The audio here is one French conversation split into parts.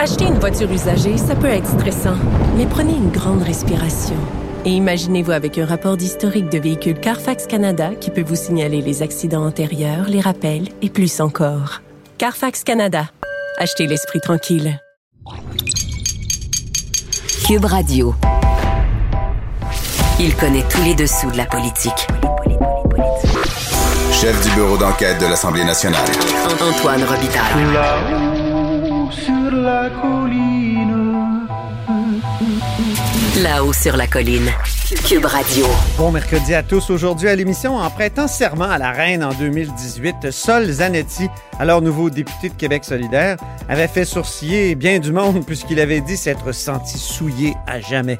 Acheter une voiture usagée, ça peut être stressant, mais prenez une grande respiration. Et imaginez-vous avec un rapport d'historique de véhicule Carfax Canada qui peut vous signaler les accidents antérieurs, les rappels et plus encore. Carfax Canada. Achetez l'esprit tranquille. Cube Radio. Il connaît tous les dessous de la politique. Chef du bureau d'enquête de l'Assemblée nationale. Antoine Robitaille. Là-haut sur la colline. Là-haut sur la colline. Cube Radio. Bon mercredi à tous. Aujourd'hui à l'émission, en prêtant serment à la reine en 2018, Sol Zanetti, alors nouveau député de Québec solidaire, avait fait sourciller bien du monde puisqu'il avait dit s'être senti souillé à jamais.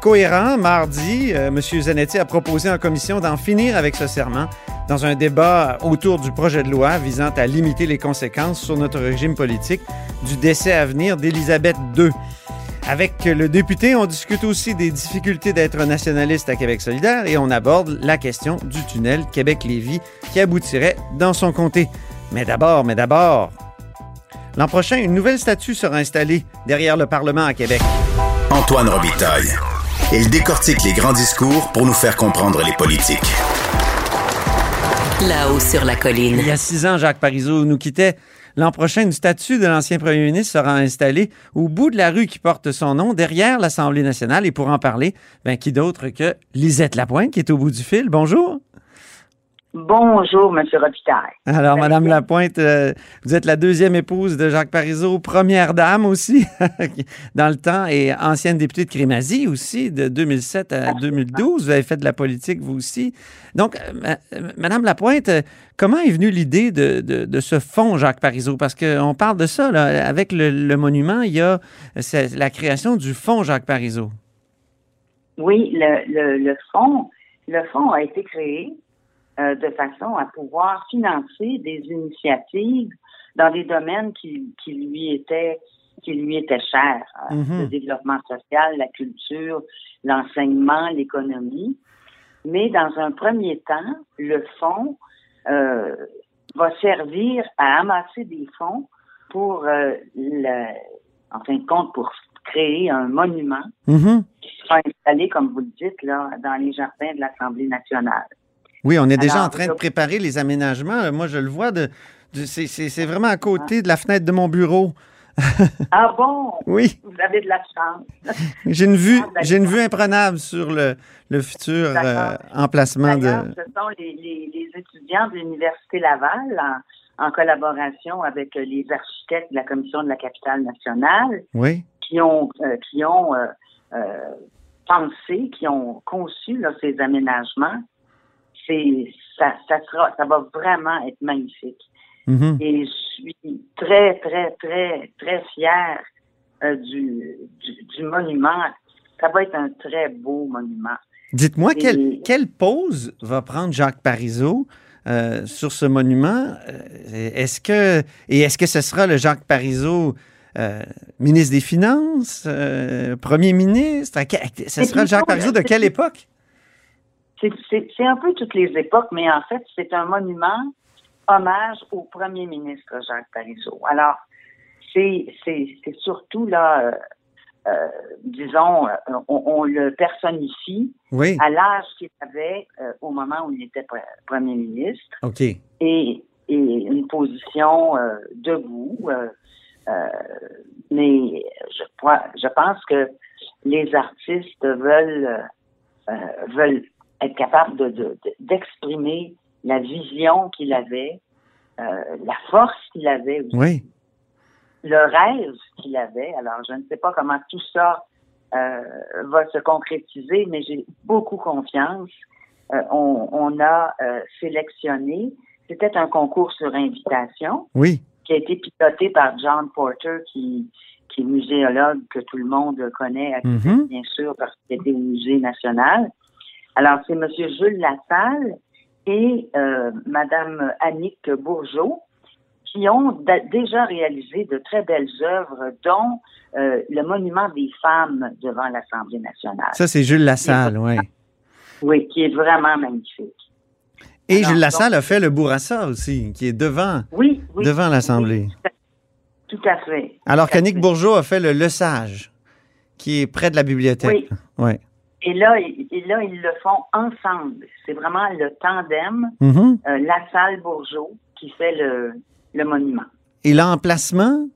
Cohérent, mardi, euh, M. Zanetti a proposé en commission d'en finir avec ce serment dans un débat autour du projet de loi visant à limiter les conséquences sur notre régime politique du décès à venir d'Élisabeth II. Avec le député, on discute aussi des difficultés d'être nationaliste à Québec solidaire et on aborde la question du tunnel Québec-Lévis qui aboutirait dans son comté. Mais d'abord, mais d'abord, l'an prochain, une nouvelle statue sera installée derrière le Parlement à Québec. Antoine Robitaille. Il décortique les grands discours pour nous faire comprendre les politiques. Là-haut sur la colline. Il y a six ans, Jacques Parizeau nous quittait. L'an prochain, une statue de l'ancien premier ministre sera installée au bout de la rue qui porte son nom, derrière l'Assemblée nationale. Et pour en parler, ben, qui d'autre que Lisette Lapointe, qui est au bout du fil? Bonjour. Bonjour, M. Robitaille. Alors, Madame Lapointe, euh, vous êtes la deuxième épouse de Jacques Parizeau, première dame aussi, dans le temps, et ancienne députée de Crémazie aussi, de 2007 à 2012. Vous avez fait de la politique, vous aussi. Donc, euh, ma- euh, Madame Lapointe, euh, comment est venue l'idée de, de- de ce fonds Jacques Parizeau? Parce qu'on parle de ça, là, avec le, le monument, il y a la création du fonds Jacques Parizeau. Oui, le, le, le fonds, le fonds a été créé euh, de façon à pouvoir financer des initiatives dans des domaines qui, qui lui étaient qui lui étaient chers, euh, Mhm. le développement social, la culture, l'enseignement, l'économie. Mais dans un premier temps, le fonds euh, va servir à amasser des fonds pour euh, le, en fin de compte pour créer un monument Mhm. qui sera installé, comme vous le dites, là, dans les jardins de l'Assemblée nationale. Oui, on est déjà Alors, en train de préparer les aménagements. Euh, Moi, je le vois, de, de- c'est- vraiment à côté de la fenêtre de mon bureau. Ah bon? Oui, Vous avez de la chance. j'ai une vue, Ah, j'ai une vue imprenable sur le, le futur euh, emplacement de. ce sont les, les- les étudiants de l'Université Laval, en, en collaboration avec euh, les architectes de la Commission de la capitale nationale, Oui. qui ont, euh, qui ont euh, pensé, qui ont conçu là, ces aménagements. C'est, ça, ça, sera, ça va vraiment être magnifique. Mhm. Et je suis très, très, très, très fière euh, du, du, du monument. Ça va être un très beau monument. Dites-moi, Et- quelle, quelle pose va prendre Jacques Parizeau euh, sur ce monument? Euh, Est-ce que, et est-ce que ce sera le Jacques Parizeau euh, ministre des Finances, euh, premier ministre? Ce sera le Jacques Parizeau de quelle époque? C'est- un peu toutes les époques, mais en fait, c'est un monument hommage au premier ministre Jacques Parizeau. Alors, c'est surtout là, euh, euh, disons, euh, on, on le personnifie Oui. à l'âge qu'il avait euh, au moment où il était pre- premier ministre OK. et, et une position debout. mais je, crois- je pense que les artistes veulent veulent être capables de- de- de- d'exprimer la vision qu'il avait, euh, la force qu'il avait aussi, Oui. le rêve qu'il avait. Alors, je ne sais pas comment tout ça euh, va se concrétiser, mais j'ai beaucoup confiance. Euh, on, on a euh, sélectionné, c'était un concours sur invitation Oui. qui a été piloté par John Porter, qui, qui est muséologue que tout le monde connaît, à Québec, Mhm. bien sûr, parce qu'il était au Musée national. Alors, c'est M. Jules Lassalle et euh, Mme Annick Bourgeot qui ont déjà réalisé de très belles œuvres, dont euh, le monument des femmes devant l'Assemblée nationale. Ça, c'est Jules Lassalle, oui. Oui, qui est vraiment magnifique. Et Alors, Jules Lassalle donc- a fait le Bourassa aussi, qui est devant, Oui, oui. devant l'Assemblée. Oui, Tout à fait. Alors Tout qu'Annick. Bourgeot a fait le Le Sage, qui est près de la bibliothèque. Ouais. Et là, ils- et là, ils le font ensemble. C'est vraiment le tandem, Mhm. euh, la salle Bourgeot, qui fait le, le monument. Et l'emplacement,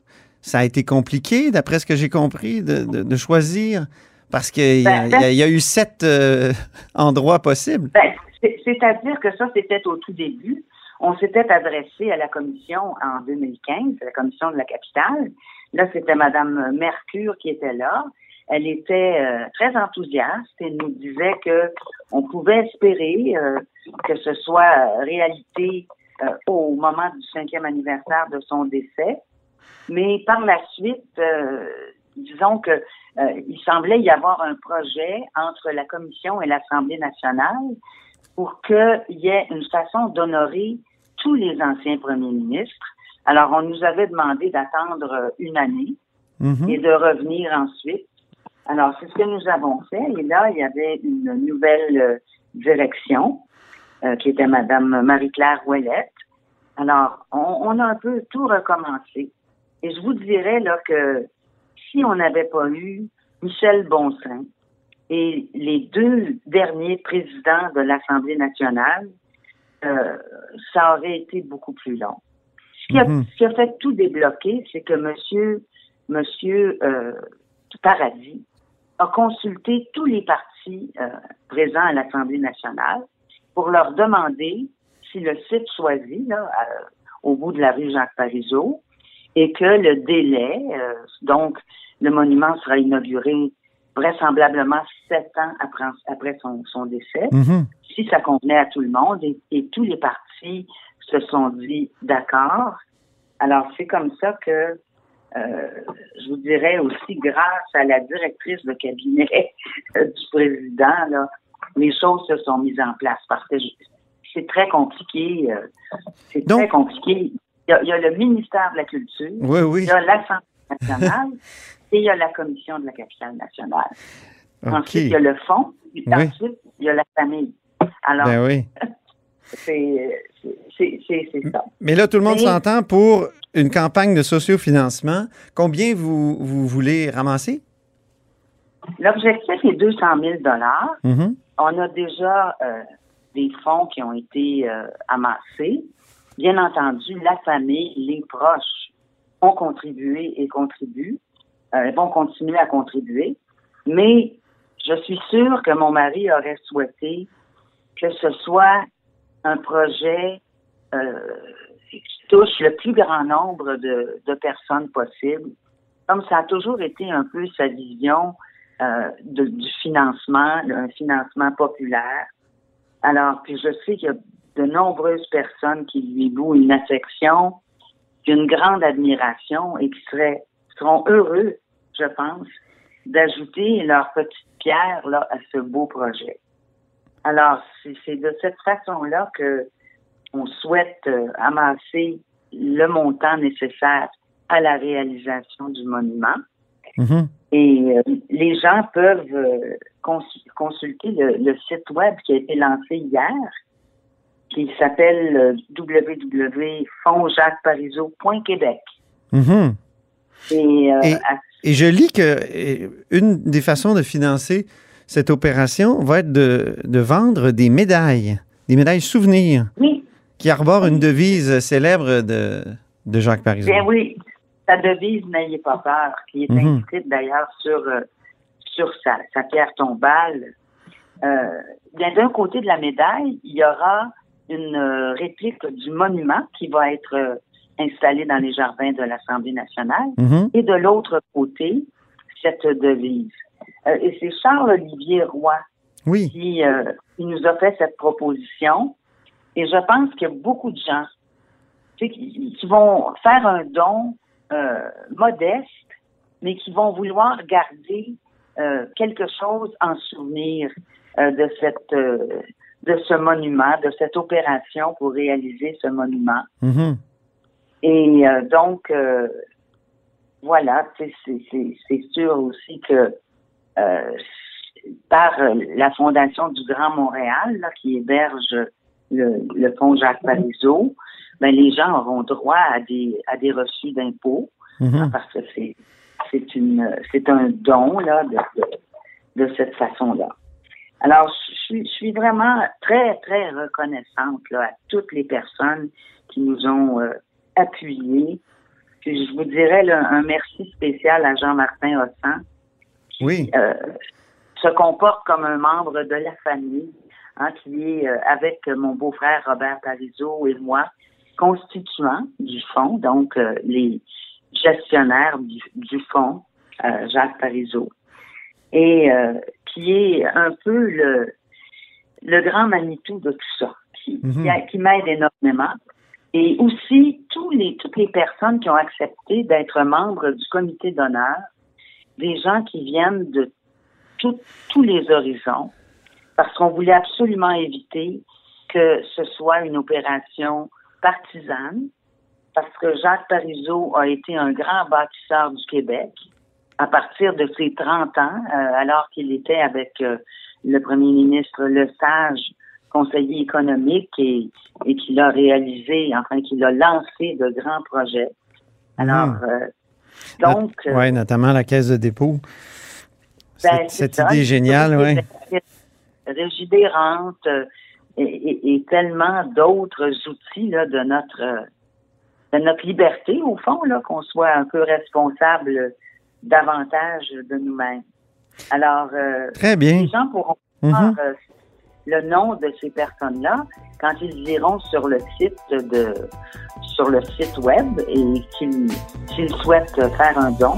ça a été compliqué, d'après ce que j'ai compris, de, de- de choisir, parce qu'il y, a- Ben, y y a eu sept euh, endroits possibles. Ben, c'est- C'est-à-dire que ça, c'était au tout début. On s'était adressé à la commission en 2015, à la commission de la capitale. Là, c'était Madame Mercure qui était là. Elle était euh, très enthousiaste et nous disait que on pouvait espérer euh, que ce soit euh, réalité euh, au moment du cinquième anniversaire de son décès. Mais par la suite, euh, disons que euh, il semblait y avoir un projet entre la Commission et l'Assemblée nationale pour qu'il y ait une façon d'honorer tous les anciens premiers ministres. Alors, on nous avait demandé d'attendre une année Mhm. et de revenir ensuite. Alors, c'est ce que nous avons fait. Et là, il y avait une nouvelle euh, direction euh, qui était Madame Marie-Claire Ouellette. Alors, on, on a un peu tout recommencé. Et je vous dirais là que si on n'avait pas eu Michel Bonsin et les deux derniers présidents de l'Assemblée nationale, euh, ça aurait été beaucoup plus long. Ce qui a, Mhm. ce qui a fait tout débloquer, c'est que Monsieur, Monsieur euh, Paradis a consulté tous les partis euh, présents à l'Assemblée nationale pour leur demander si le site choisi, là, à- au bout de la rue Jacques Parizeau, et que le délai, euh, donc le monument sera inauguré vraisemblablement sept ans après, après son, son décès, Mhm. si ça convenait à tout le monde et, et tous les partis se sont dit d'accord. Alors c'est comme ça que euh, je vous dirais aussi grâce à la directrice de cabinet euh, du président, là, les choses se sont mises en place parce que c'est très compliqué. euh, c'est très compliqué. Il y, a, il y a le ministère de la Culture, Oui, oui. il y a l'Assemblée nationale et il y a la Commission de la capitale nationale. Ensuite, il y a le fonds. Puis Oui. Ensuite, il y a la famille. Alors, Ben oui. c'est ça. Mais là, tout le monde s'entend pour une campagne de sociofinancement. Combien vous, vous voulez ramasser? L'objectif est 200 000 Mhm. On a déjà euh, des fonds qui ont été euh, amassés. Bien entendu, la famille, les proches ont contribué et contribuent, euh, vont continuer à contribuer. Mais je suis sûre que mon mari aurait souhaité que ce soit un projet euh, qui touche le plus grand nombre de, personnes possible. Comme ça a toujours été un peu sa vision euh, du financement, un financement populaire. Alors, puis je sais qu'il y a de nombreuses personnes qui lui vouent une affection, une grande admiration et qui seraient seront heureux, je pense, d'ajouter leur petite pierre là, à ce beau projet. Alors, c'est de cette façon-là que on souhaite euh, amasser le montant nécessaire à la réalisation du monument. Mhm. Et euh, les gens peuvent euh, cons- consulter le, le site web qui a été lancé hier, qui s'appelle www.fondsjacquesparizeau.québec. Mhm. Et, Et- à- Et je lis que une des façons de financer cette opération va être de, de vendre des médailles, des médailles souvenirs oui, qui arborent une devise célèbre de, de Jacques Parizeau. bien oui, sa devise N'ayez pas peur, qui est Mhm. inscrite d'ailleurs sur, euh, sur sa, sa pierre tombale. Euh, bien, d'un côté de la médaille, il y aura une euh, réplique du monument qui va être installé dans les jardins de l'Assemblée nationale. Mhm. Et de l'autre côté, cette devise. Euh, et c'est Charles-Olivier Roy Oui. qui, euh, qui nous a fait cette proposition. Et je pense qu'il y a beaucoup de gens tu sais, qui, qui vont faire un don euh, modeste, mais qui vont vouloir garder euh, quelque chose en souvenir euh, de cette euh, de ce monument, de cette opération pour réaliser ce monument. Mhm. Et euh, donc, euh, voilà, tu sais, c'est- sûr aussi que euh, par la Fondation du Grand Montréal, là, qui héberge le, le fonds Jacques Parizeau, ben, les gens auront droit à des, à des reçus d'impôts. Mhm. parce que c'est c'est une c'est un don là de, de, de cette façon-là. Alors, je suis, je suis vraiment très, très reconnaissante là, à toutes les personnes qui nous ont euh, appuyés. Puis je vous dirais là, un merci spécial à Jean-Martin Hossan, qui Oui. euh, se comporte comme un membre de la famille, hein, qui est euh, avec mon beau-frère Robert Parizeau et moi, constituant du fonds, donc euh, les gestionnaires du, du fonds, euh, Jacques Parizeau, et qui est un peu le, le grand Manitou de tout ça, qui, Mhm. qui a- qui m'aide énormément. Et aussi tous les, toutes les personnes qui ont accepté d'être membres du comité d'honneur, des gens qui viennent de tout- tous les horizons, parce qu'on voulait absolument éviter que ce soit une opération partisane, parce que Jacques Parizeau a été un grand bâtisseur du Québec à partir de ses 30 ans, euh, alors qu'il était avec euh, le premier ministre Lesage, conseiller économique, et, et qu'il a réalisé, enfin qu'il a lancé de grands projets. Alors, Mhm. euh, donc... Oui, notamment la caisse de dépôt. ben, Cette, cette ça. idée géniale, oui. Régibérante euh, et, et- et tellement d'autres outils là, de notre de notre liberté, au fond, là, qu'on soit un peu responsable davantage de nous-mêmes. Alors, euh, Très bien. les gens pourront Mhm. voir euh, le nom de ces personnes-là quand ils iront sur le site de sur le site web et qu'ils s'ils souhaitent faire un don,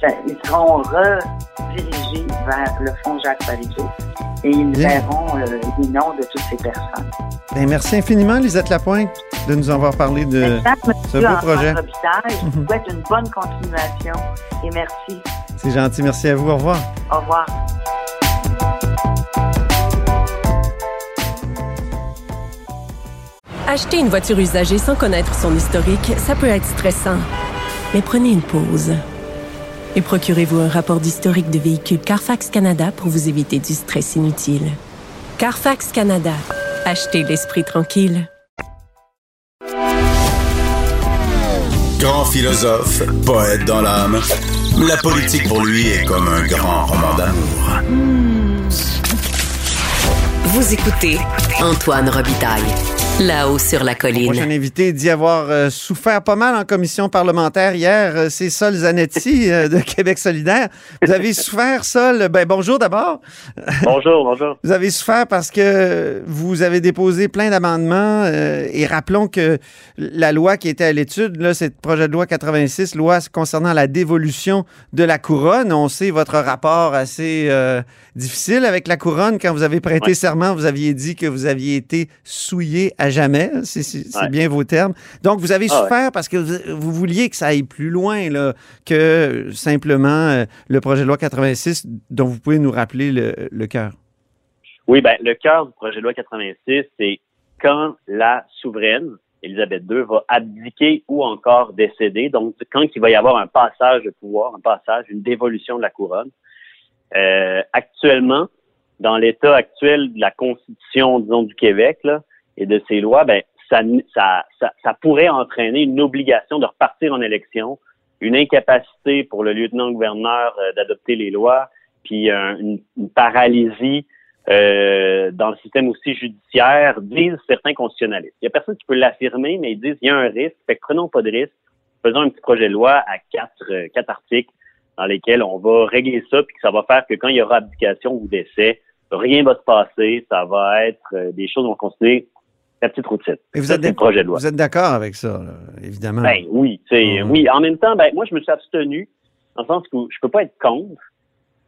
ça- ils seront redirigés vers le fonds Jacques Parizeau et ils Bien. verront euh, les noms de toutes ces personnes. Ben, merci infiniment, Lisette Lapointe, de nous avoir parlé de ce beau projet. Robitaille, je Mhm. vous souhaite une bonne continuation et merci. C'est gentil. Merci à vous. Au revoir. Au revoir. Acheter une voiture usagée sans connaître son historique, ça peut être stressant. Mais prenez une pause. Et procurez-vous un rapport d'historique de véhicule Carfax Canada pour vous éviter du stress inutile. Carfax Canada. Achetez l'esprit tranquille. Grand philosophe, poète dans l'âme, la politique pour lui est comme un grand roman d'amour. Vous écoutez Antoine Robitaille, là-haut sur la Mon colline. prochain invité dit avoir euh, souffert pas mal en commission parlementaire hier. Euh, c'est Sol Zanetti euh, de Québec solidaire. Vous avez souffert, Sol? Ben, bonjour d'abord. Bonjour, bonjour. Vous avez souffert parce que vous avez déposé plein d'amendements euh, et rappelons que la loi qui était à l'étude, là, c'est le projet de loi 86, loi concernant la dévolution de la couronne. On sait votre rapport assez euh, difficile avec la couronne. Quand vous avez prêté Ouais. serment, vous aviez dit que vous aviez été souillé à jamais. C'est c'est- Ouais. bien vos termes. Donc, vous avez Ah ouais. souffert parce que vous, vous vouliez que ça aille plus loin là, que simplement euh, le projet de loi 86 dont vous pouvez nous rappeler le, le cœur. Oui, ben, le cœur du projet de loi 86, c'est quand la souveraine, Élisabeth II, va abdiquer ou encore décéder. Donc, quand il va y avoir un passage de pouvoir, un passage, une dévolution de la couronne. Euh, actuellement, dans l'état actuel de la Constitution, disons, du Québec, là, et de ses lois, ben, ça, ça, ça, pourrait entraîner une obligation de repartir en élection, une incapacité pour le lieutenant-gouverneur euh, d'adopter les lois, puis euh, une, paralysie euh, dans le système aussi judiciaire, disent certains constitutionnalistes. Il y a personne qui peut l'affirmer, mais ils disent qu'il y a un risque, fait que prenons pas de risque, faisons un petit projet de loi à quatre, euh, quatre articles dans lesquels on va régler ça, puis que ça va faire que quand il y aura abdication ou décès, rien va se passer, ça va être des choses qu'on considère la petite routine. Et vous êtes c'est le projet de loi. Vous êtes d'accord avec ça, là, évidemment? Ben oui, sais, Mhm. oui. En même temps, ben moi je me suis abstenu dans le sens où je peux pas être contre.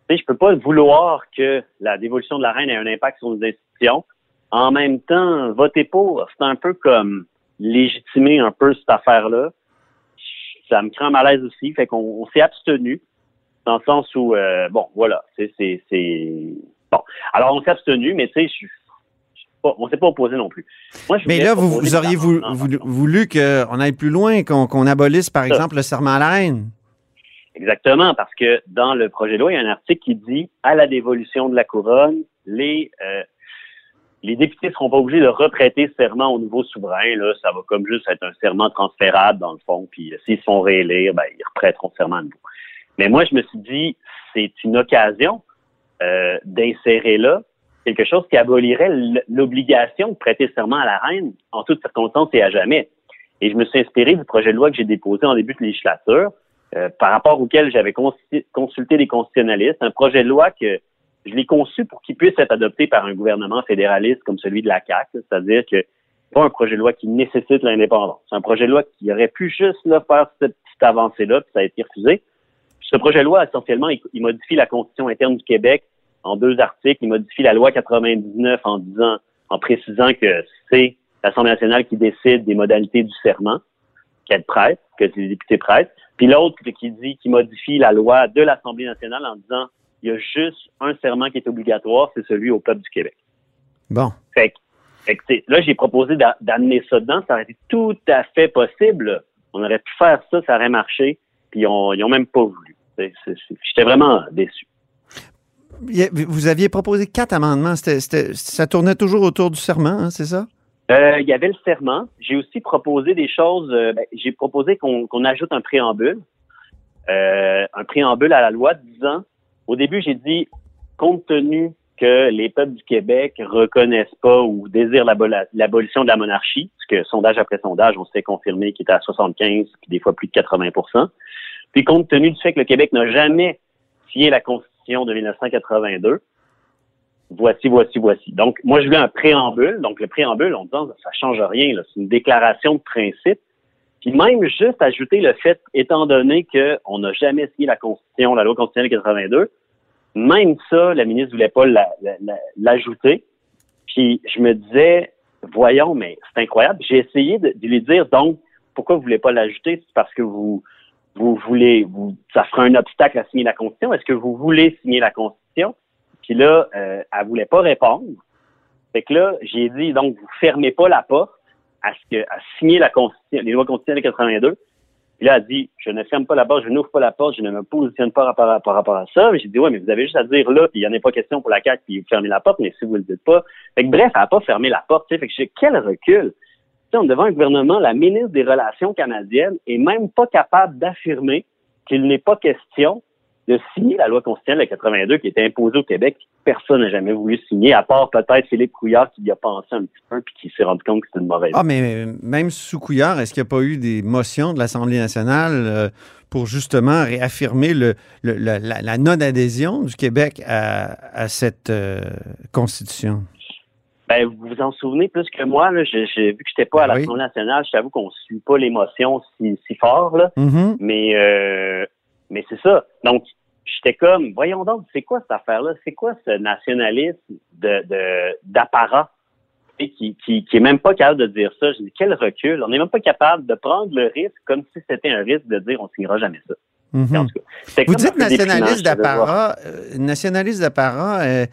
Tu sais, je peux pas vouloir que la dévolution de la reine ait un impact sur nos institutions. En même temps, voter pour, c'est un peu comme légitimer un peu cette affaire-là. Ça me crée un malaise aussi, fait qu'on on s'est abstenu dans le sens où euh, bon, voilà, c'est c'est c'est bon. Alors on s'est abstenu, mais tu sais, je pas- on s'est pas opposé non plus. Moi, je Mais là, vous, vous auriez voulu, qu'on aille plus loin, qu'on abolisse, par Ça. exemple, le serment à la reine. Exactement, parce que dans le projet de loi, il y a un article qui dit à la dévolution de la couronne, les euh, les députés ne seront pas obligés de reprêter serment au nouveau souverain. Là, ça va comme juste être un serment transférable dans le fond. Puis s'ils se font réélire, ben, ils reprêteront serment à nouveau. Mais moi, je me suis dit, c'est une occasion euh, d'insérer là quelque chose qui abolirait l'obligation de prêter serment à la reine en toutes circonstances et à jamais. Et je me suis inspiré du projet de loi que j'ai déposé en début de législature, euh, par rapport auquel j'avais consulté des constitutionnalistes, un projet de loi que je l'ai conçu pour qu'il puisse être adopté par un gouvernement fédéraliste comme celui de la CAQ, c'est-à-dire que pas un projet de loi qui nécessite l'indépendance. C'est un projet de loi qui aurait pu juste là, faire cette petite avancée-là, puis ça a été refusé. Ce projet de loi, essentiellement, il modifie la Constitution interne du Québec en deux articles. Il modifie la loi 99 en disant, en précisant que c'est l'Assemblée nationale qui décide des modalités du serment qu'elle prête, que les députés prêtent. Puis l'autre qui dit, qui modifie la loi de l'Assemblée nationale en disant, il y a juste un serment qui est obligatoire, c'est celui au peuple du Québec. Bon. Fait que, là, j'ai proposé d'amener ça dedans. Ça aurait été tout à fait possible. On aurait pu faire ça, ça aurait marché. Puis ils ont même pas voulu. J'étais vraiment déçu. Vous aviez proposé quatre amendements. ça tournait toujours autour du serment, hein, c'est ça? Euh, il y avait le serment. J'ai aussi proposé des choses. Euh, ben, j'ai proposé qu'on ajoute un préambule. Euh, un préambule à la loi disant, au début, j'ai dit, compte tenu que les peuples du Québec reconnaissent pas ou désirent l'abolition de la monarchie, ce que sondage après sondage, on s'est confirmé qu'il était à 75, puis des fois plus de 80 Puis compte tenu du fait que le Québec n'a jamais signé la Constitution de 1982, voici, voici, voici. Donc, moi, je voulais un préambule. Donc, le préambule, on dit, ça change rien. C'est une déclaration de principe. Puis même juste ajouter le fait, étant donné qu'on n'a jamais signé la Constitution, la loi constitutionnelle 82, même ça, la ministre voulait pas l'ajouter. Puis je me disais, voyons, mais c'est incroyable. J'ai essayé de, lui dire, donc, pourquoi vous voulez pas l'ajouter? C'est parce que vous, vous voulez, vous, ça fera un obstacle à signer la Constitution. Est-ce que vous voulez signer la Constitution? Puis là, euh, elle voulait pas répondre. Fait que là, j'ai dit, donc, vous fermez pas la porte à ce que, à signer la Constitution, les lois constitutionnelles de 82. Puis là, elle dit, je ne ferme pas la porte, je n'ouvre pas la porte, je ne me positionne pas par, rapport à ça. J'ai dit, ouais, mais vous avez juste à dire là, puis il n'y en a pas question pour la CAQ, puis vous fermez la porte, mais si vous le dites pas. Fait que bref, elle n'a pas fermé la porte. Fait que j'ai quel recul. Devant un gouvernement, la ministre des Relations canadiennes est même pas capable d'affirmer qu'il n'est pas question de signer la loi constitutionnelle de 82 qui était imposée au Québec. Personne n'a jamais voulu signer, à part peut-être Philippe Couillard qui y a pensé un petit peu puis qui s'est rendu compte que c'était une mauvaise Ah, mais même sous Couillard, est-ce qu'il n'y a pas eu des motions de l'Assemblée nationale euh, pour justement réaffirmer le, la, non-adhésion du Québec à, cette euh, constitution? Ben, vous vous en souvenez plus que moi, là, j'ai, vu que je n'étais pas à ben l'Assemblée nationale, je t'avoue qu'on ne suit pas l'émotion si, si fort, là, mm-hmm. mais euh, mais c'est ça. Donc, j'étais comme, voyons donc, c'est quoi cette affaire-là? C'est quoi ce nationalisme de, d'apparat? Qui, qui, qui est même pas capable de dire ça? Je dis, quel recul? On n'est même pas capable de prendre le risque comme si c'était un risque de dire on signera jamais ça. Mhm. Vous dites nationaliste d'apparat. Euh, nationaliste d'apparat, euh,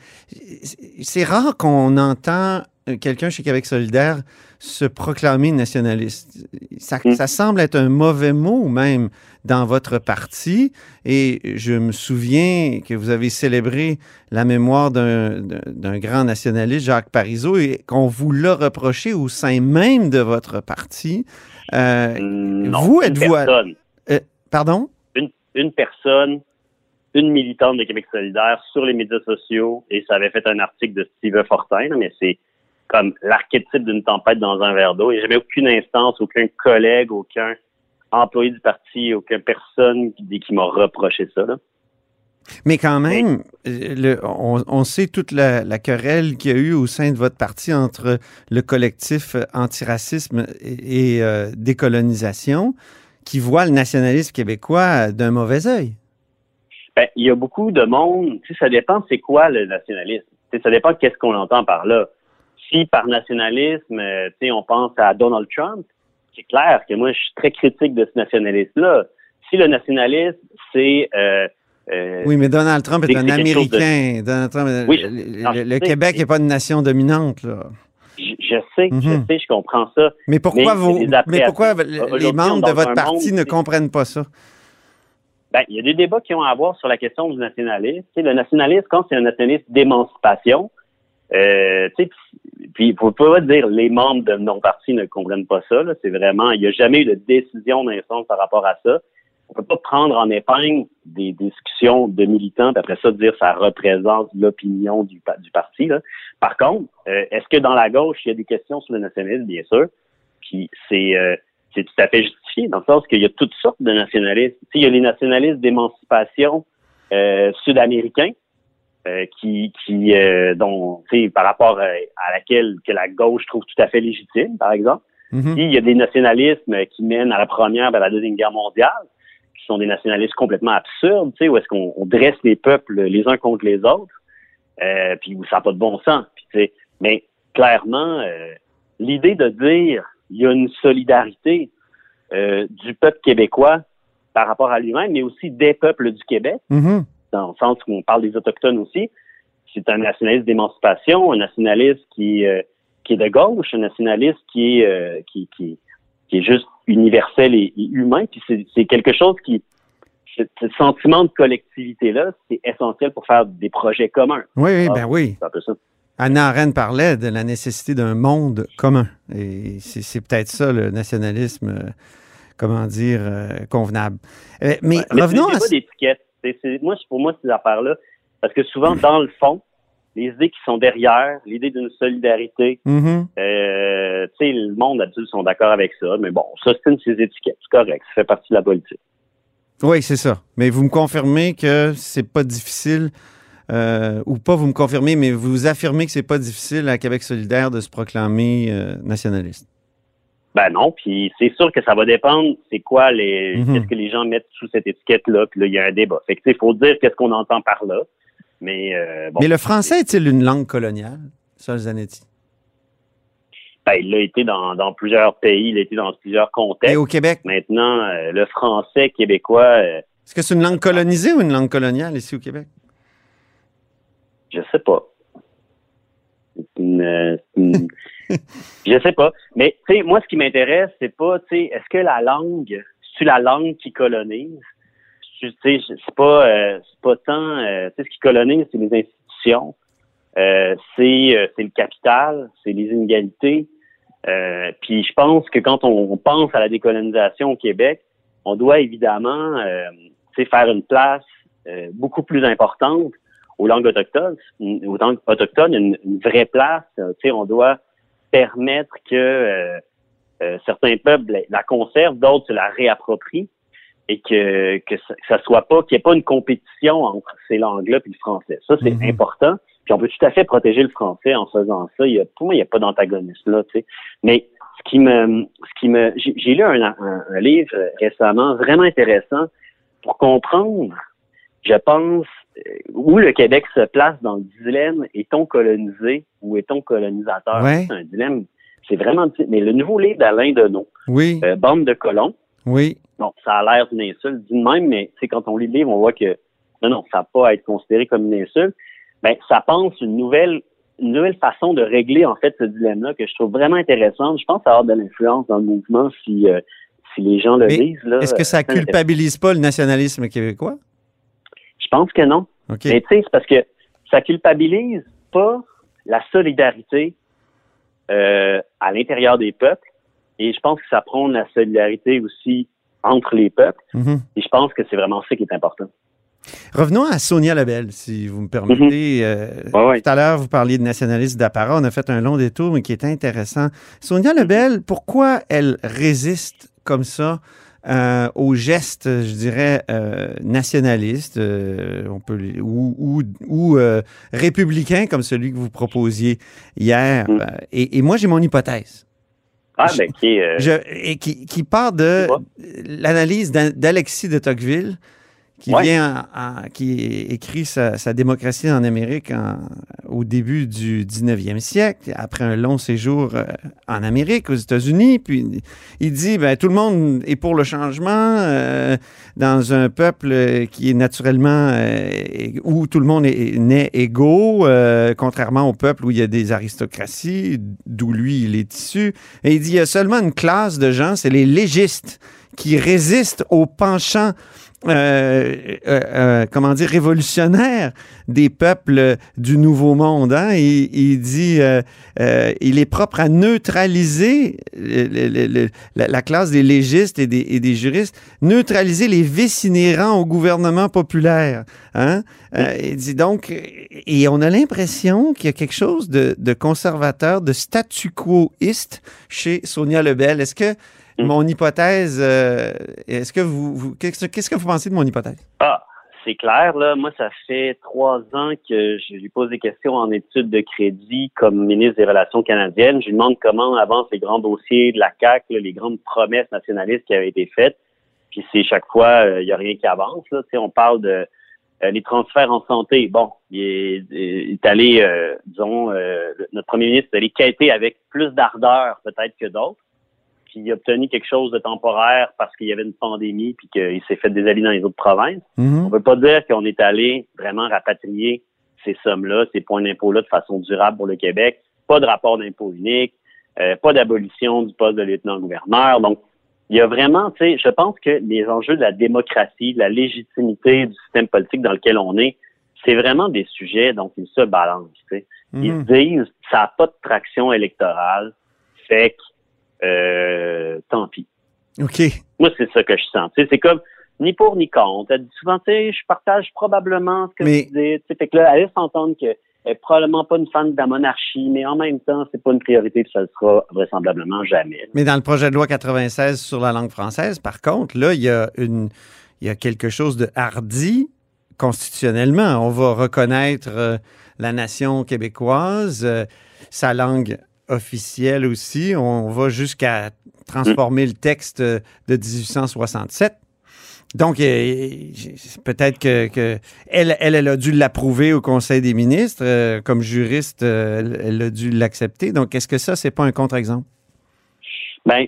c'est rare qu'on entend quelqu'un chez Québec solidaire se proclamer nationaliste. Ça, mm. ça, semble être un mauvais mot même dans votre parti. Et je me souviens que vous avez célébré la mémoire d'un grand nationaliste, Jacques Parizeau, et qu'on vous l'a reproché au sein même de votre parti. Euh, non, vous êtes-vous... Euh, pardon? Une, personne une militante de Québec solidaire sur les médias sociaux et ça avait fait un article de Steve Fortin, mais c'est comme l'archétype d'une tempête dans un verre d'eau. Il n'y a jamais aucune instance, aucun collègue, aucun employé du parti, aucune personne qui, qui m'a reproché ça. Mais quand même, le, on, sait toute la, querelle qu'il y a eu au sein de votre parti entre le collectif antiracisme et, euh, décolonisation qui voit le nationalisme québécois d'un mauvais œil. Ben, il y a beaucoup de monde, tu sais, ça dépend c'est quoi le nationalisme. Tu sais, ça dépend qu'est-ce qu'on entend par là si par nationalisme, euh, on pense à Donald Trump, c'est clair que moi, je suis très critique de ce nationalisme-là. Si le nationalisme, c'est... Euh, euh, oui, mais Donald Trump est, un Américain. Donald Trump, le, Québec n'est pas une nation dominante. Là. Je, sais, je mhm. sais, je comprends ça. Mais pourquoi, vous, mais pourquoi les membres de votre parti ne comprennent pas ça? Ben, il y a des débats qui ont à voir sur la question du nationalisme. le nationalisme, quand c'est un nationalisme d'émancipation, Euh, tu sais, puis il faut pas dire les membres de nos partis ne comprennent pas ça. C'est vraiment, il n'y a jamais eu de décision d'instance par rapport à ça. On peut pas prendre en épingle des discussions de militants, puis après ça dire ça représente l'opinion du, du parti. Là. Par contre, euh, est-ce que dans la gauche, il y a des questions sur le nationalisme, bien sûr, puis c'est euh, c'est tout à fait justifié, dans le sens qu'il y a toutes sortes de nationalistes. Il y a les nationalistes d'émancipation euh, sud-américains, euh, qui, qui euh, dont, tu sais, par rapport euh, à laquelle que la gauche trouve tout à fait légitime, par exemple. Mhm. Puis il y a des nationalismes qui mènent à la première à la deuxième guerre mondiale, qui sont des nationalismes complètement absurdes, tu sais, où est-ce qu'on on dresse les peuples les uns contre les autres, euh, puis où ça n'a pas de bon sens. Puis, tu sais, mais clairement, euh, l'idée de dire il y a une solidarité euh, du peuple québécois par rapport à lui-même, mais aussi des peuples du Québec, Mhm. dans le sens où on parle des autochtones aussi. C'est un nationaliste d'émancipation, un nationaliste qui, euh, qui est de gauche, un nationaliste qui est, euh, qui, qui, qui est juste universel et, et humain. Puis c'est, quelque chose qui, ce, ce sentiment de collectivité-là, c'est essentiel pour faire des projets communs. Oui, oui, Ah. ben oui. C'est un peu ça. Anna Arendt parlait de la nécessité d'un monde commun. Et c'est peut-être ça, le nationalisme, euh, comment dire, euh, convenable. Euh, mais Ouais, mais revenons c'est à... pas d'étiquette. C'est, c'est- moi, c'est- pour moi, ces affaires-là, parce que souvent, dans le fond, les idées qui sont derrière, l'idée d'une solidarité, Mhm. Euh, tu sais, le monde adulte sont d'accord avec ça, mais bon, ça, c'est une de ces étiquettes. C'est correct. Ça fait partie de la politique. Oui, c'est ça. Mais vous me confirmez que c'est pas difficile, euh, ou pas vous me confirmez, mais vous affirmez que c'est pas difficile à Québec solidaire de se proclamer euh, nationaliste. Ben non, puis c'est sûr que ça va dépendre c'est quoi les Mhm. qu'est-ce que les gens mettent sous cette étiquette-là, puis là, il y a un débat. Fait que tu sais, il faut dire qu'est-ce qu'on entend par là. Mais euh, bon, Mais le français est-il une langue coloniale, Sol Zanetti? ben, il a été dans, dans plusieurs pays, il a été dans plusieurs Et contextes. au Québec, Maintenant, euh, le français québécois, euh, est-ce que c'est une langue colonisée ou une langue coloniale ici au Québec? Je sais pas. Une, une- je sais pas. Mais tu sais, moi, ce qui m'intéresse, c'est pas, tu sais, est-ce que la langue, c'est la langue qui colonise? Tu sais, c'est pas, euh, pas tant, euh, tu sais, ce qui colonise, c'est les institutions, euh, c'est, euh, le capital, c'est les inégalités. Euh, puis je pense que quand on, pense à la décolonisation au Québec, on doit évidemment, euh, faire une place beaucoup plus importante aux langues autochtones, aux langues autochtones, une, vraie place. on doit permettre que certains peuples la conservent, d'autres se la réapproprient, et que que ça, soit pas qu'il n'y ait pas une compétition entre ces langues-là puis le français. Ça c'est Mhm. important. Puis on peut tout à fait protéger le français en faisant ça. Il y a, pour moi, il n'y a pas d'antagonisme là. Tu sais. Mais ce qui me, ce qui me, j'ai lu un, un- un livre euh, récemment vraiment intéressant pour comprendre, je pense, euh, où le Québec se place dans le dilemme est-on colonisé ou est-on colonisateur? Ouais. C'est un dilemme. C'est vraiment. Mais le nouveau livre d'Alain Deneau, Oui, euh, Bande de colons. Oui. Bon, ça a l'air d'une insulte dit de même, mais c'est quand on lit le livre, on voit que non, non, ça n'a pas à être considéré comme une insulte. Ben, ça pense une nouvelle, une nouvelle façon de régler en fait ce dilemme-là que je trouve vraiment intéressante. Je pense avoir de l'influence dans le mouvement si euh, si les gens le Mais lisent. Là, Est-ce que ça culpabilise pas le nationalisme québécois? Je pense que non. OK. Mais tu sais, c'est parce que ça culpabilise pas la solidarité euh, à l'intérieur des peuples. Et je pense que ça prône la solidarité aussi entre les peuples. Mhm. Et je pense que c'est vraiment ça qui est important. Revenons à Sonia Lebel, si vous me permettez. Euh, Mhm. Ouais, ouais. Tout à l'heure, vous parliez de nationalisme d'apparat. On a fait un long détour, mais qui est intéressant. Sonia Lebel, pourquoi elle résiste comme ça euh, aux gestes, je dirais, euh, nationalistes euh, on peut, les- ou, ou, ou, euh, républicains, comme celui que vous proposiez hier? Mhm. Euh, et, et moi, j'ai mon hypothèse. Ah, ben, qui euh, Je, et qui, qui part de l'analyse d'A- d'Alexis de Tocqueville, qui Ouais. vient, en- en- qui écrit sa, sa démocratie en Amérique en- au début du 19e siècle, après un long séjour euh, en Amérique, aux États-Unis. Puis il dit, ben, tout le monde est pour le changement euh, dans un peuple qui est naturellement, euh, où tout le monde est, né égaux, euh, contrairement au peuple où il y a des aristocraties, d'où lui il est issu. Et il dit, il y a seulement une classe de gens, c'est les légistes, qui résistent au penchant euh, euh, euh, comment dire, révolutionnaire des peuples du Nouveau Monde. Hein? Il, il dit, euh, euh, il est propre à neutraliser le- le- le- la, la classe des légistes et des, et des juristes, neutraliser les vices inhérents au gouvernement populaire. Hein? Euh, il dit donc, et on a l'impression qu'il y a quelque chose de, de conservateur, de statu quoiste chez Sonia Lebel. Est-ce que. Mon hypothèse, euh, est-ce que vous, vous- qu'est-ce qu'est-ce que vous pensez de mon hypothèse? Ah, c'est clair, là. Moi, ça fait trois ans que je lui pose des questions en études de crédit comme ministre des Relations canadiennes. Je lui demande comment avancent les grands dossiers de la CAQ, là, les grandes promesses nationalistes qui avaient été faites. Puis c'est chaque fois, il n'y a rien qui avance. Là. On parle de euh, les transferts en santé. Bon, il est, il est allé, euh, disons, euh, notre premier ministre est allé quêter avec plus d'ardeur peut-être que d'autres. Puis il a obtenu quelque chose de temporaire parce qu'il y avait une pandémie puis qu'il s'est fait des amis dans les autres provinces. Mhm. On peut pas dire qu'on est allé vraiment rapatrier ces sommes-là, ces points d'impôt-là de façon durable pour le Québec. Pas de rapport d'impôt unique, euh, pas d'abolition du poste de lieutenant-gouverneur. Donc, il y a vraiment, tu sais, je pense que les enjeux de la démocratie, de la légitimité du système politique dans lequel on est, c'est vraiment des sujets dont ils se balancent. tu sais. Ils Mhm. se disent, ça n'a pas de traction électorale, fait que, euh, tant pis. OK. Moi, c'est ça que je sens. C'est comme ni pour ni contre. Elle dit souvent, tu sais, je partage probablement ce que Mais- tu dis. Tu sais, fait que là, elle laisse entendre qu'elle est probablement pas une fan de la monarchie, mais en même temps, c'est pas une priorité, puis ça le sera vraisemblablement jamais. Mais dans le projet de loi 96 sur la langue française, par contre, là, il y a, une, il y a quelque chose de hardi constitutionnellement. On va reconnaître euh, la nation québécoise, euh, sa langue officielle aussi. On va jusqu'à transformer le texte de 1867. Donc, euh, peut-être que, elle, elle, a dû l'approuver au Conseil des ministres. euh, comme juriste, euh, elle- a dû l'accepter. Donc, est-ce que ça, c'est pas un contre-exemple? Ben,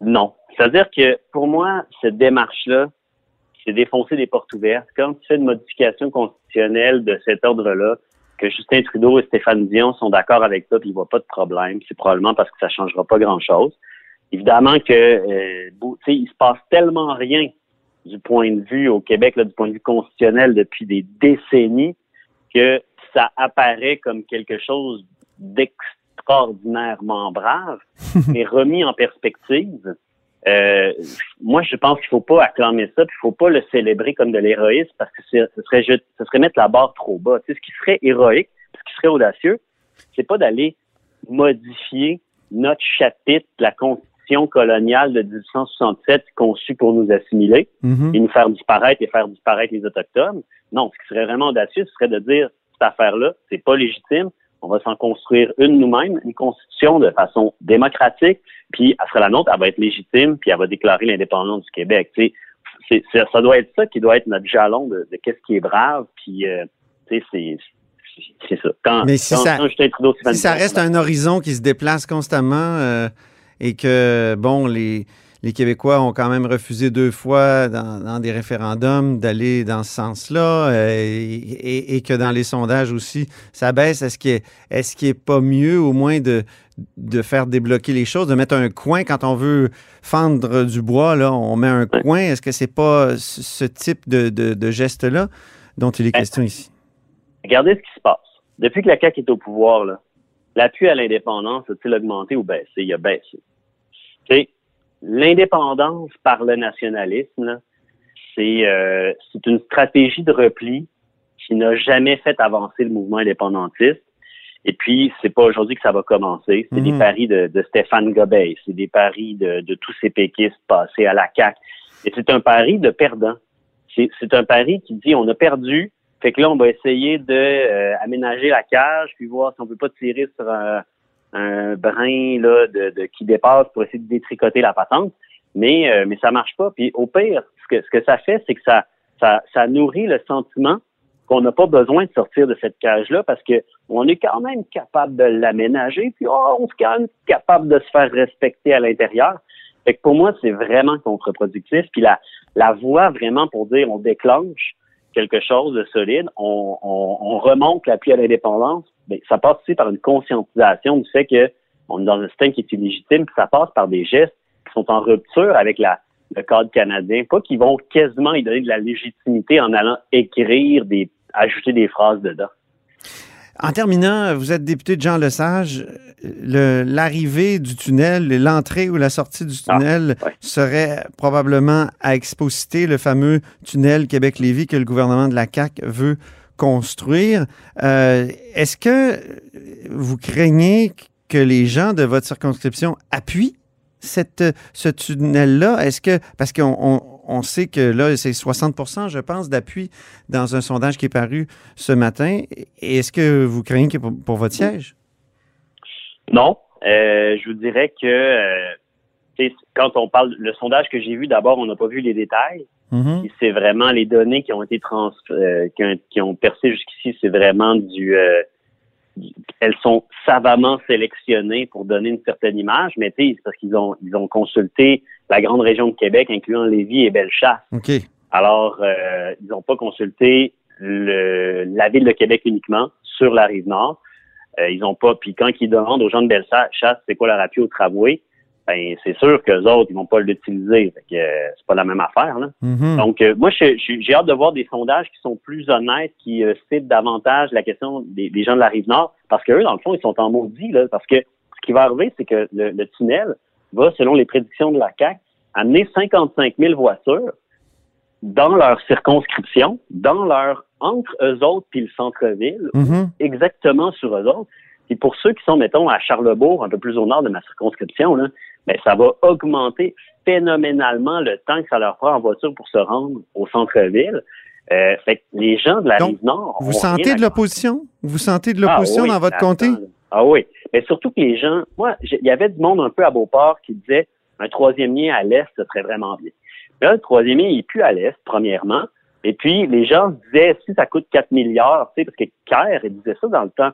non. C'est-à-dire que pour moi, cette démarche-là, c'est défoncer des portes ouvertes. Quand tu fais une modification constitutionnelle de cet ordre-là, que Justin Trudeau et Stéphane Dion sont d'accord avec ça, puis ils voient pas de problème, c'est probablement parce que ça changera pas grand-chose. Évidemment que, euh, beau- tu sais, il se passe tellement rien du point de vue au Québec, là, du point de vue constitutionnel depuis des décennies, que ça apparaît comme quelque chose d'extraordinairement brave, mais remis en perspective. Euh, moi, je pense qu'il faut pas acclamer ça, puis il faut pas le célébrer comme de l'héroïsme parce que ce serait, ce serait mettre la barre trop bas. Tu sais, ce qui serait héroïque, ce qui serait audacieux, c'est pas d'aller modifier notre chapitre de la Constitution coloniale de 1867 conçue pour nous assimiler Mhm. et nous faire disparaître et faire disparaître les Autochtones. Non, ce qui serait vraiment audacieux, ce serait de dire cette affaire-là, c'est pas légitime. On va s'en construire une nous-mêmes, une constitution de façon démocratique, puis elle sera la nôtre, elle va être légitime, puis elle va déclarer l'indépendance du Québec. Tu sais, c'est- c'est- ça doit être ça qui doit être notre jalon de, de qu'est-ce qui est brave, puis euh, tu sais, c'est ça. Quand, Mais si quand- ça- quand Justin Trudeau, Stéphane Si ça Dion, reste un horizon qui se déplace constamment euh, et que, bon, les, les Québécois ont quand même refusé deux fois dans, dans des référendums d'aller dans ce sens-là euh, et, et- et que dans les sondages aussi, ça baisse. Est-ce qu'il est, est-ce qu'il est pas mieux au moins de, de faire débloquer les choses, de mettre un coin? Quand on veut fendre du bois, là, on met un coin. Est-ce que c'est pas ce, type de, de- de geste-là dont il est Ben, question ici? Regardez ce qui se passe. Depuis que la CAQ est au pouvoir, l'appui à l'indépendance a-t-il augmenté ou baissé? Il a baissé. L'indépendance par le nationalisme, c'est euh, c'est une stratégie de repli qui n'a jamais fait avancer le mouvement indépendantiste. Et puis, c'est pas aujourd'hui que ça va commencer. C'est des paris de, de Stéphane Gobey, c'est des paris de, de tous ces péquistes passés à la CAQ. Et c'est un pari de perdant. C'est c'est un pari qui dit on a perdu, fait que là, on va essayer de euh, aménager la cage, puis voir si on peut pas tirer sur un, un brin là, de, de- qui dépasse pour essayer de détricoter la patente. Mais, euh, mais ça marche pas. Puis au pire, ce que, ce que ça fait, c'est que ça, ça, ça nourrit le sentiment qu'on n'a pas besoin de sortir de cette cage-là parce que on est quand même capable de l'aménager, puis oh, on est quand même capable de se faire respecter à l'intérieur. Fait que pour moi, c'est vraiment contre-productif. Puis la, la voie vraiment pour dire on déclenche quelque chose de solide, on, on, on remonte l'appui à l'indépendance, ben, ça passe aussi par une conscientisation du fait que on est dans un système qui est illégitime, puis ça passe par des gestes qui sont en rupture avec la, le cadre canadien, pas qu'ils vont quasiment y donner de la légitimité en allant écrire des, ajouter des phrases dedans. En terminant, vous êtes député de Jean Lesage. Le- L'arrivée du tunnel, l'entrée ou la sortie du Ah, tunnel ouais. serait probablement à Exposité, le fameux tunnel Québec-Lévis que le gouvernement de la CAQ veut construire. Euh, Est-ce que vous craignez que les gens de votre circonscription appuient cette, ce tunnel-là? Est-ce que, parce qu'on on, sait que là, c'est 60% je pense, d'appui dans un sondage qui est paru ce matin. Est-ce que vous craignez que pour, pour votre siège? Non, euh, je vous dirais que euh, quand on parle, le sondage que j'ai vu, d'abord, on n'a pas vu les détails. Mhm. Puis C'est vraiment les données qui ont été trans, euh, qui, ont, qui ont percé jusqu'ici, c'est vraiment du, du- elles sont savamment sélectionnées pour donner une certaine image, mais c'est parce qu'ils ont ils ont consulté la grande région de Québec, incluant Lévis et Bellechasse. OK. Alors, euh, ils n'ont pas consulté le, la ville de Québec uniquement sur la rive nord. Euh, ils ont pas. Puis quand ils demandent aux gens de Bellechasse c'est quoi leur appui au tramway, ben c'est sûr qu'eux autres ils vont pas l'utiliser. Que euh, c'est pas la même affaire là. Mhm. Donc euh, moi j'ai hâte de voir des sondages qui sont plus honnêtes, qui euh, citent davantage la question des, des gens de la rive nord, parce que eux dans le fond ils sont en maudit là, parce que ce qui va arriver c'est que le, le tunnel va selon les prédictions de la CAC amener 55 000 voitures dans leur circonscription, dans leur entre eux autres puis le centre-ville, Mhm. exactement sur eux autres. Puis pour ceux qui sont, mettons, à Charlebourg, un peu plus au nord de ma circonscription, là, ben, ça va augmenter phénoménalement le temps que ça leur prend en voiture pour se rendre au centre-ville. Euh, fait que les gens de la Donc, rive nord. Vous sentez de l'opposition? Vous sentez de l'opposition ah oui, dans votre comté? Ah oui. Mais surtout que les gens, moi, il y avait du monde un peu à Beauport qui disait un troisième lien à l'Est, ce serait vraiment bien. Là, le troisième lien, il n'est plus à l'Est, premièrement. Et puis, les gens disaient, si ça coûte 4 milliards, tu sais, parce que Kerr, il disait ça dans le temps,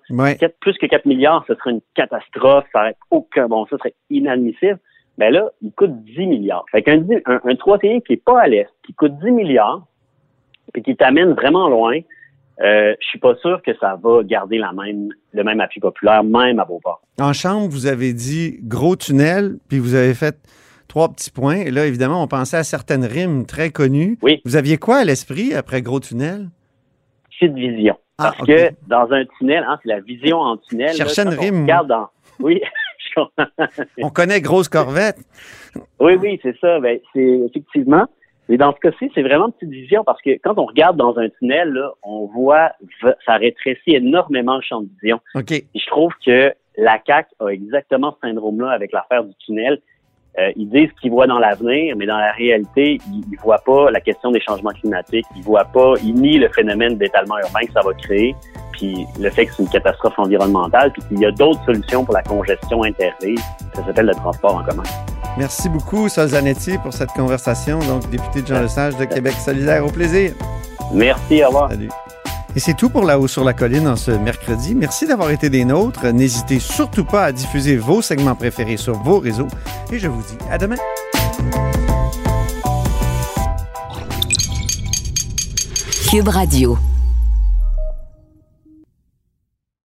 plus que 4 milliards, ce serait une catastrophe, ça aurait aucun bon, ça serait inadmissible. Mais là, il coûte 10 milliards. Fait qu'un un, un troisième lien qui est pas à l'Est, qui coûte 10 milliards, puis qui t'amène vraiment loin, euh, je suis pas sûr que ça va garder la même, le même appui populaire, même à Beauport. En chambre, vous avez dit gros tunnel, puis vous avez fait trois petits points. Et là, évidemment, on pensait à certaines rimes très connues. Oui. Vous aviez quoi à l'esprit après gros tunnel? Petite vision. Ah, Parce que dans un tunnel, hein, c'est la vision en tunnel. Cherchais là, une rime, regarde dans- Oui. On connaît grosse corvette. Oui, oui, c'est ça. Ben, c'est effectivement. Mais dans ce cas-ci, c'est vraiment une petite vision parce que quand on regarde dans un tunnel, là, on voit ça rétrécit énormément le champ de vision. OK. Et je trouve que la CAC a exactement ce syndrome-là avec l'affaire du tunnel. Euh, ils disent qu'ils voient dans l'avenir, mais dans la réalité, ils, ils voient pas la question des changements climatiques. Ils voient pas, ils nient le phénomène d'étalement urbain que ça va créer, puis le fait que c'est une catastrophe environnementale, puis qu'il y a d'autres solutions pour la congestion interville. Ça s'appelle le transport en commun. Merci beaucoup, Sol Zanetti, pour cette conversation. Donc, député de Jean Lesage de Québec solidaire. Au plaisir. Merci, au revoir. Salut. Et c'est tout pour La Haut sur la Colline en ce mercredi. Merci d'avoir été des nôtres. N'hésitez surtout pas à diffuser vos segments préférés sur vos réseaux. Et je vous dis à demain. Cube Radio.